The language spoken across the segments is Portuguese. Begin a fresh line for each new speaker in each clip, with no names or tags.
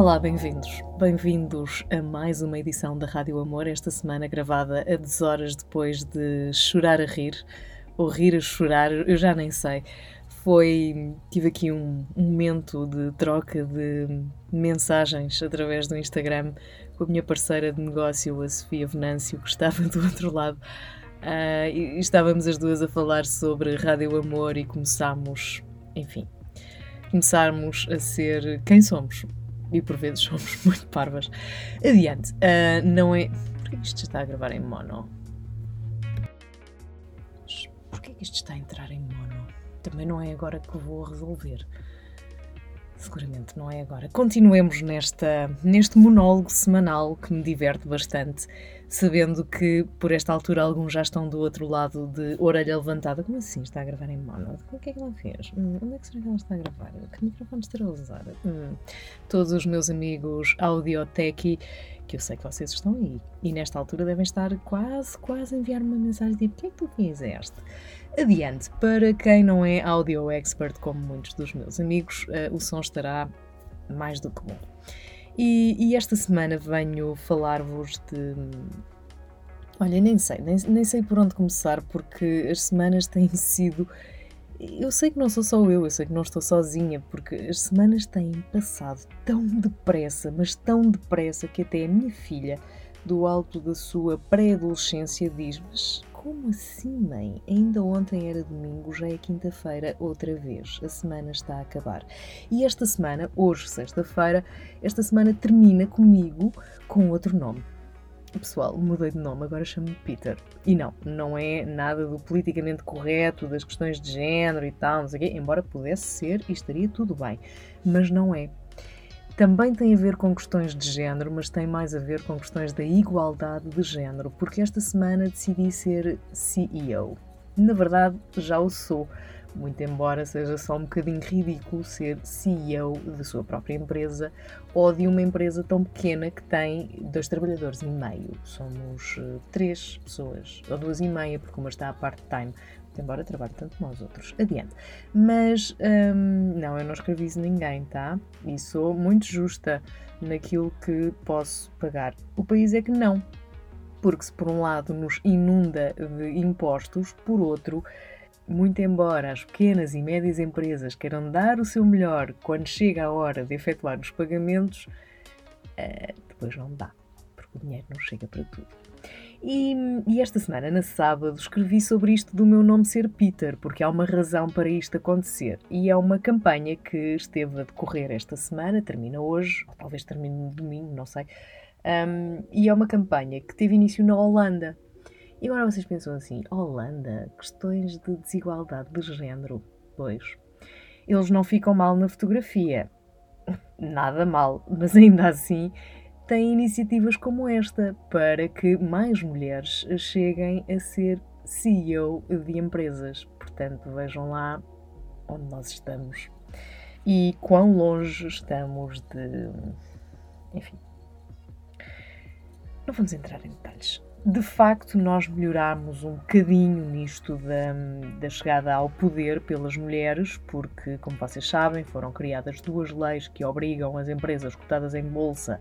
Olá, bem-vindos. Bem-vindos a mais uma edição da Rádio Amor, esta semana gravada a 10 horas depois de chorar a rir, ou rir a chorar, eu já nem sei. Foi. Tive aqui um, momento de troca de mensagens através do Instagram com a minha parceira de negócio, a Sofia Venâncio, que estava do outro lado. Uh, e estávamos as duas a falar sobre Rádio Amor e começámos, enfim, começarmos a ser quem somos. E por vezes somos muito parvas. Adiante. Uh, não é. Porquê que isto está a gravar em mono? Porquê que isto está a entrar em mono? Também não é agora que vou resolver. Seguramente não é agora. Continuemos nesta, neste monólogo semanal que me diverte bastante, sabendo que por esta altura alguns já estão do outro lado de orelha levantada. Como assim está a gravar em mono? O que é que ela fez? Hum, onde é que será que ela está a gravar? Que microfone estará a usar? Hum, todos os meus amigos audiotech que eu sei que vocês estão aí e nesta altura devem estar quase, quase a enviar-me uma mensagem de o que é que tu fizeste? Adiante, para quem não é audio expert como muitos dos meus amigos, uh, o som estará mais do que bom. E, e esta semana venho falar-vos de. Olha, nem sei, nem, nem sei por onde começar, porque as semanas têm sido. Eu sei que não sou só eu, eu sei que não estou sozinha, porque as semanas têm passado tão depressa, mas tão depressa, que até a minha filha, do alto da sua pré-adolescência, diz: como assim, mãe? Ainda ontem era domingo, já é quinta-feira outra vez. A semana está a acabar. E esta semana, hoje, sexta-feira, esta semana termina comigo com outro nome. Pessoal, mudei de nome, agora chamo-me Peter. E não, não é nada do politicamente correto, das questões de género e tal, não sei o quê, embora pudesse ser e estaria tudo bem. Mas não é também tem a ver com questões de género, mas tem mais a ver com questões da igualdade de género, porque esta semana decidi ser CEO. Na verdade, já o sou, muito embora seja só um bocadinho ridículo ser CEO da sua própria empresa ou de uma empresa tão pequena que tem dois trabalhadores e meio. Somos uh, três pessoas, ou duas e meia, porque uma está a part-time embora trabalhe tanto como os outros. Adiante. Mas, hum, não, eu não escravizo ninguém, tá? E sou muito justa naquilo que posso pagar. O país é que não. Porque se por um lado nos inunda de impostos, por outro, muito embora as pequenas e médias empresas queiram dar o seu melhor quando chega a hora de efetuar os pagamentos, uh, depois não dá, porque o dinheiro não chega para tudo. E, e, esta semana, na sábado, escrevi sobre isto do meu nome ser Peter, porque há uma razão para isto acontecer. E é uma campanha que esteve a decorrer esta semana, termina hoje, ou talvez termine no domingo, não sei. Um, e é uma campanha que teve início na Holanda. E agora vocês pensam assim: Holanda, questões de desigualdade de género. Pois, eles não ficam mal na fotografia. Nada mal, mas ainda assim tem iniciativas como esta para que mais mulheres cheguem a ser CEO de empresas. Portanto, vejam lá onde nós estamos e quão longe estamos de. Enfim. Não vamos entrar em detalhes. De facto, nós melhorámos um bocadinho nisto da, da chegada ao poder pelas mulheres, porque, como vocês sabem, foram criadas duas leis que obrigam as empresas cotadas em bolsa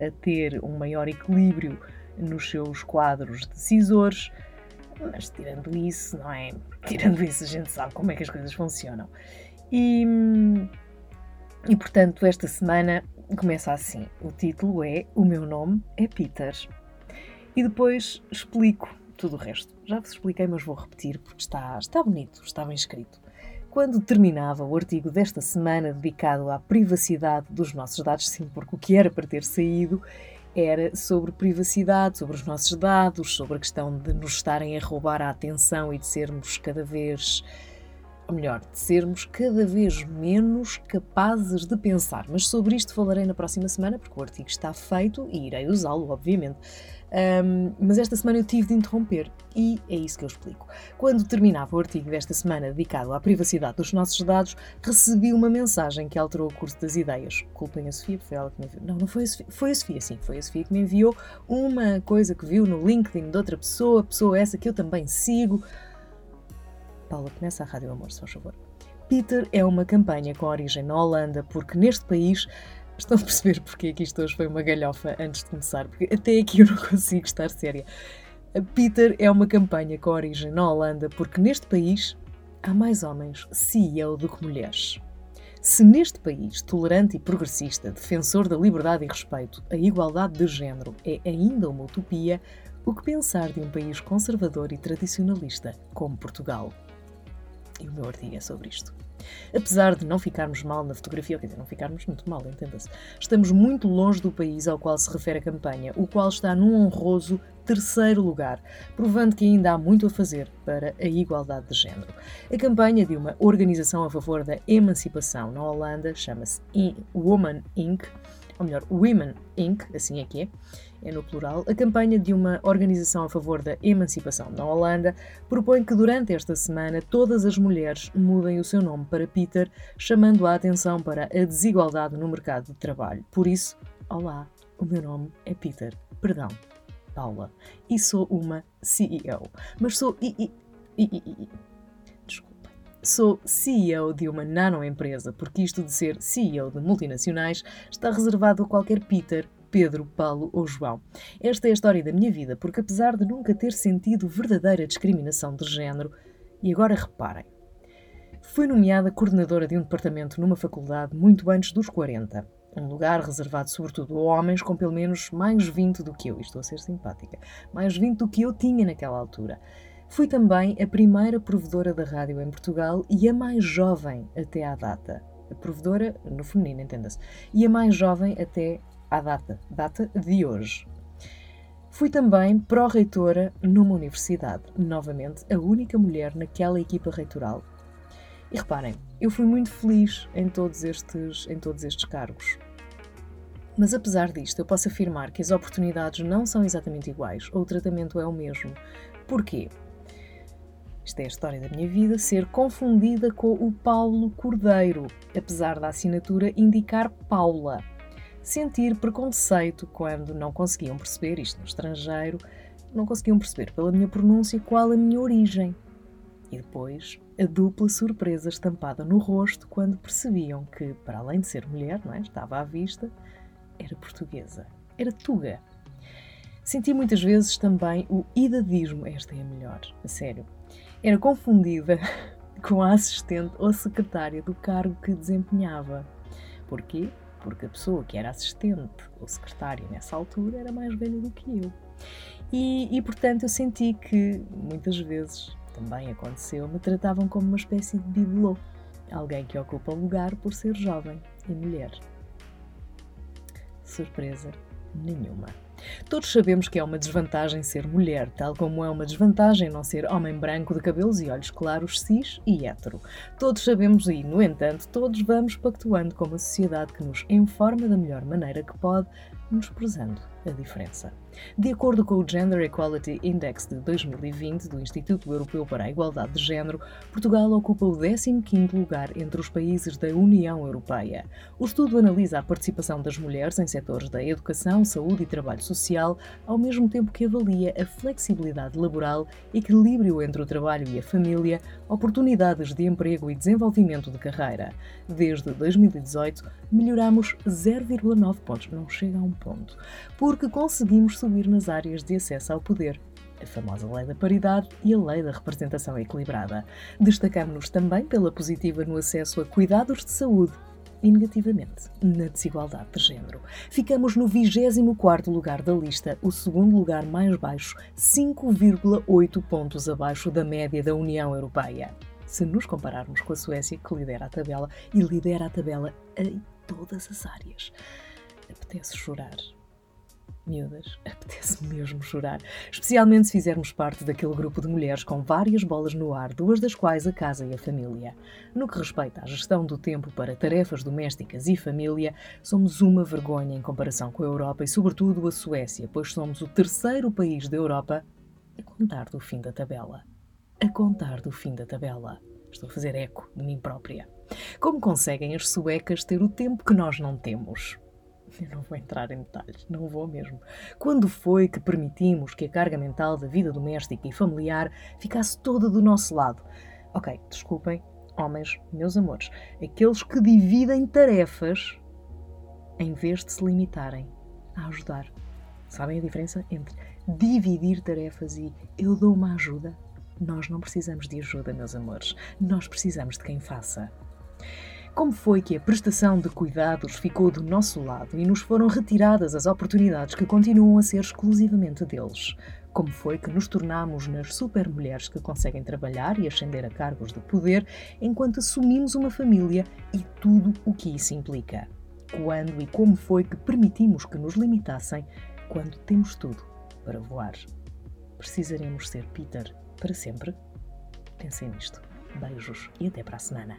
a ter um maior equilíbrio nos seus quadros decisores, mas tirando isso, não é? Tirando isso, a gente sabe como é que as coisas funcionam. E, e portanto, esta semana começa assim: o título é O meu nome é Peter. E depois explico tudo o resto. Já vos expliquei, mas vou repetir porque está, está bonito, está bem escrito. Quando terminava o artigo desta semana dedicado à privacidade dos nossos dados, sim, porque o que era para ter saído era sobre privacidade, sobre os nossos dados, sobre a questão de nos estarem a roubar a atenção e de sermos cada vez, ou melhor, de sermos cada vez menos capazes de pensar. Mas sobre isto falarei na próxima semana, porque o artigo está feito e irei usá-lo, obviamente. Um, mas esta semana eu tive de interromper e é isso que eu explico. Quando terminava o artigo desta semana dedicado à privacidade dos nossos dados, recebi uma mensagem que alterou o curso das ideias. Culpem a Sofia, foi ela que me enviou. Não, não foi a Sofia, foi a Sofia, sim, foi a Sofia que me enviou uma coisa que viu no LinkedIn de outra pessoa, pessoa essa que eu também sigo. Paula, começa a Rádio Amor, se faz favor. Peter é uma campanha com origem na Holanda, porque neste país Estão a perceber porque é que isto hoje foi uma galhofa antes de começar? Porque até aqui eu não consigo estar séria. A Peter é uma campanha com origem na Holanda, porque neste país há mais homens CEO do que mulheres. Se neste país, tolerante e progressista, defensor da liberdade e respeito, a igualdade de género é ainda uma utopia, o que pensar de um país conservador e tradicionalista como Portugal? E o meu artigo é sobre isto. Apesar de não ficarmos mal na fotografia, quer dizer, não ficarmos muito mal, entenda-se, estamos muito longe do país ao qual se refere a campanha, o qual está num honroso terceiro lugar, provando que ainda há muito a fazer para a igualdade de género. A campanha de uma organização a favor da emancipação na Holanda chama-se Woman Inc., ou melhor, Women Inc., assim é que é, é no plural, a campanha de uma organização a favor da emancipação na Holanda propõe que durante esta semana todas as mulheres mudem o seu nome para Peter, chamando a atenção para a desigualdade no mercado de trabalho. Por isso, olá, o meu nome é Peter. Perdão, Paula. E sou uma CEO. Mas sou. I, I, I, I, Desculpa. Sou CEO de uma nanoempresa, porque isto de ser CEO de multinacionais está reservado a qualquer Peter Pedro, Paulo ou João. Esta é a história da minha vida, porque apesar de nunca ter sentido verdadeira discriminação de género, e agora reparem, fui nomeada coordenadora de um departamento numa faculdade muito antes dos 40. Um lugar reservado sobretudo a homens com pelo menos mais 20 do que eu, estou a ser simpática, mais 20 do que eu tinha naquela altura. Fui também a primeira provedora da rádio em Portugal e a mais jovem até à data. A provedora, no feminino, entenda-se, e a mais jovem até à data, data de hoje. Fui também pró-reitora numa universidade, novamente a única mulher naquela equipa reitoral. E reparem, eu fui muito feliz em todos estes, em todos estes cargos. Mas apesar disto, eu posso afirmar que as oportunidades não são exatamente iguais, ou o tratamento é o mesmo. Porquê? Isto é a história da minha vida, ser confundida com o Paulo Cordeiro, apesar da assinatura indicar Paula sentir preconceito quando não conseguiam perceber, isto no estrangeiro, não conseguiam perceber pela minha pronúncia qual a minha origem. E depois a dupla surpresa estampada no rosto quando percebiam que, para além de ser mulher, não é? estava à vista, era portuguesa, era tuga. Senti muitas vezes também o idadismo, esta é a melhor, a sério. Era confundida com a assistente ou secretária do cargo que desempenhava. Porquê? porque a pessoa que era assistente ou secretária nessa altura era mais velha do que eu. E, e portanto eu senti que muitas vezes também aconteceu, me tratavam como uma espécie de bibelô, alguém que ocupa lugar por ser jovem e mulher. Surpresa nenhuma. Todos sabemos que é uma desvantagem ser mulher, tal como é uma desvantagem não ser homem branco de cabelos e olhos claros, cis e hétero. Todos sabemos e, no entanto, todos vamos pactuando com uma sociedade que nos informa da melhor maneira que pode, menosprezando a diferença. De acordo com o Gender Equality Index de 2020 do Instituto Europeu para a Igualdade de Género, Portugal ocupa o 15º lugar entre os países da União Europeia. O estudo analisa a participação das mulheres em setores da educação, saúde e trabalho social, ao mesmo tempo que avalia a flexibilidade laboral, equilíbrio entre o trabalho e a família, oportunidades de emprego e desenvolvimento de carreira. Desde 2018, melhoramos 0,9 pontos, não chega a um ponto, porque conseguimos subir nas áreas de acesso ao poder, a famosa Lei da Paridade e a Lei da Representação Equilibrada. Destacamos-nos também pela positiva no acesso a cuidados de saúde e negativamente na desigualdade de género. Ficamos no 24º lugar da lista, o segundo lugar mais baixo, 5,8 pontos abaixo da média da União Europeia. Se nos compararmos com a Suécia, que lidera a tabela, e lidera a tabela em todas as áreas. Apetece chorar miúdas, apetece mesmo chorar, especialmente se fizermos parte daquele grupo de mulheres com várias bolas no ar, duas das quais a casa e a família. No que respeita à gestão do tempo para tarefas domésticas e família, somos uma vergonha em comparação com a Europa e, sobretudo, a Suécia, pois somos o terceiro país da Europa a contar do fim da tabela. A contar do fim da tabela. Estou a fazer eco de mim própria. Como conseguem as suecas ter o tempo que nós não temos? Eu não vou entrar em detalhes, não vou mesmo. Quando foi que permitimos que a carga mental da vida doméstica e familiar ficasse toda do nosso lado? Ok, desculpem, homens, meus amores, aqueles que dividem tarefas em vez de se limitarem a ajudar. Sabem a diferença entre dividir tarefas e eu dou uma ajuda? Nós não precisamos de ajuda, meus amores. Nós precisamos de quem faça. Como foi que a prestação de cuidados ficou do nosso lado e nos foram retiradas as oportunidades que continuam a ser exclusivamente deles? Como foi que nos tornamos nas supermulheres que conseguem trabalhar e ascender a cargos de poder enquanto assumimos uma família e tudo o que isso implica? Quando e como foi que permitimos que nos limitassem quando temos tudo para voar? Precisaremos ser Peter para sempre? Pensem nisto. Beijos e até para a semana.